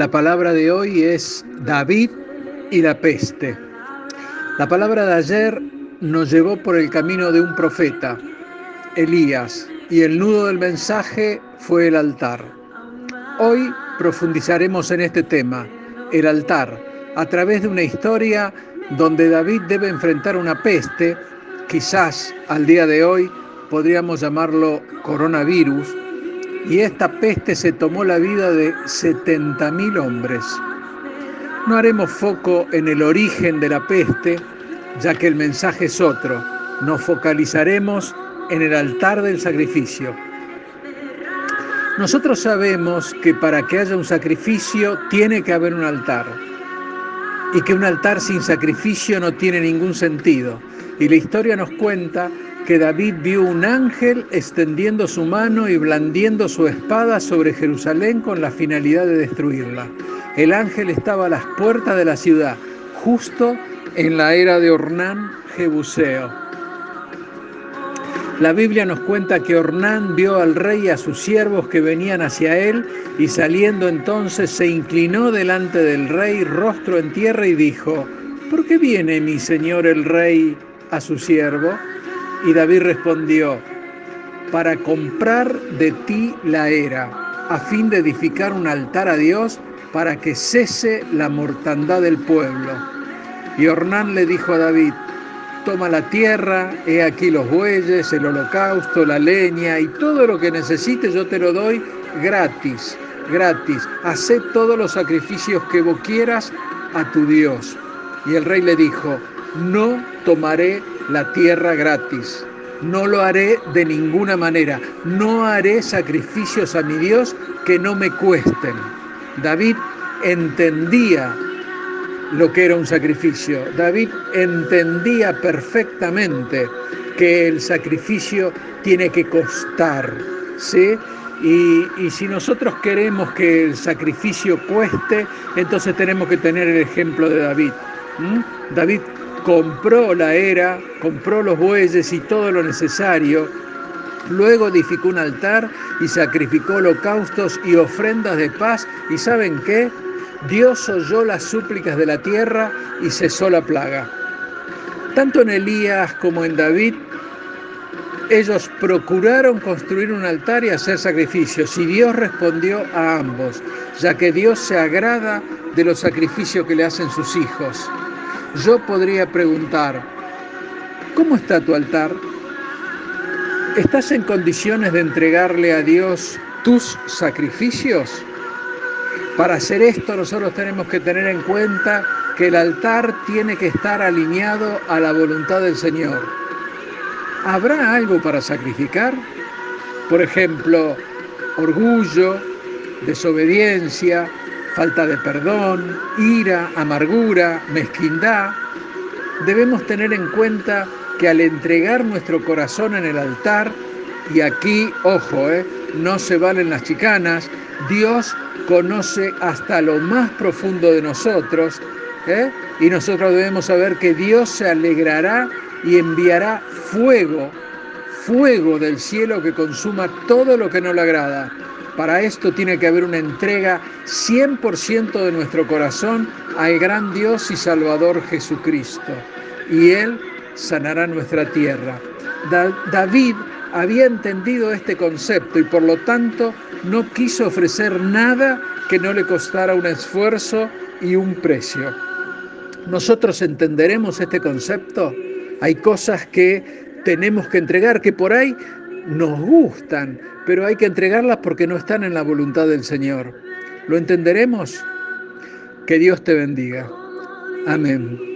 La palabra de hoy es David y la peste. La palabra de ayer nos llevó por el camino de un profeta, Elías, y el nudo del mensaje fue el altar. Hoy profundizaremos en este tema, el altar, a través de una historia donde David debe enfrentar una peste, quizás al día de hoy podríamos llamarlo coronavirus, y esta peste se tomó la vida de 70.000 hombres. No haremos foco en el origen de la peste, ya que el mensaje es otro. Nos focalizaremos en el altar del sacrificio. Nosotros sabemos que para que haya un sacrificio tiene que haber un altar y que un altar sin sacrificio no tiene ningún sentido. Y la historia nos cuenta que David vio un ángel extendiendo su mano y blandiendo su espada sobre Jerusalén con la finalidad de destruirla. El ángel estaba a las puertas de la ciudad, justo en la era de Ornán Jebuseo. La Biblia nos cuenta que Ornán vio al rey y a sus siervos que venían hacia él y saliendo entonces se inclinó delante del rey, rostro en tierra y dijo, ¿por qué viene mi señor el rey a su siervo? Y David respondió, para comprar de ti la era, a fin de edificar un altar a Dios para que cese la mortandad del pueblo. Y Ornán le dijo a David, toma la tierra, he aquí los bueyes, el holocausto, la leña y todo lo que necesites yo te lo doy gratis, gratis. Hacé todos los sacrificios que vos quieras a tu Dios. Y el rey le dijo, no tomaré la tierra gratis. No lo haré de ninguna manera. No haré sacrificios a mi Dios que no me cuesten. David entendía lo que era un sacrificio. David entendía perfectamente que el sacrificio tiene que costar. ¿sí? Y, y, si nosotros queremos que el sacrificio cueste, entonces tenemos que tener el ejemplo de David. David compró la era, compró los bueyes y todo lo necesario, luego edificó un altar y sacrificó holocaustos y ofrendas de paz, y ¿saben qué? Dios oyó las súplicas de la tierra y cesó la plaga. Tanto en Elías como en David, ellos procuraron construir un altar y hacer sacrificios, y Dios respondió a ambos, ya que Dios se agrada de los sacrificios que le hacen sus hijos. Yo podría preguntar, ¿cómo está tu altar? ¿Estás en condiciones de entregarle a Dios tus sacrificios? Para hacer esto nosotros tenemos que tener en cuenta que el altar tiene que estar alineado a la voluntad del Señor. ¿Habrá algo para sacrificar? Por ejemplo, orgullo, desobediencia, falta de perdón, ira, amargura, mezquindad. Debemos tener en cuenta que al entregar nuestro corazón en el altar, y aquí, ojo, eh, no se valen las chicanas, Dios conoce hasta lo más profundo de nosotros, ¿eh? y nosotros debemos saber que Dios se alegrará y enviará fuego, fuego del cielo que consuma todo lo que no le agrada. Para esto tiene que haber una entrega 100% de nuestro corazón al gran Dios y Salvador Jesucristo. Y Él sanará nuestra tierra. David había entendido este concepto y por lo tanto no quiso ofrecer nada que no le costara un esfuerzo y un precio. ¿Nosotros entenderemos este concepto? Hay cosas que tenemos que entregar que por ahí nos gustan, pero hay que entregarlas porque no están en la voluntad del Señor. ¿Lo entenderemos? Que Dios te bendiga. Amén.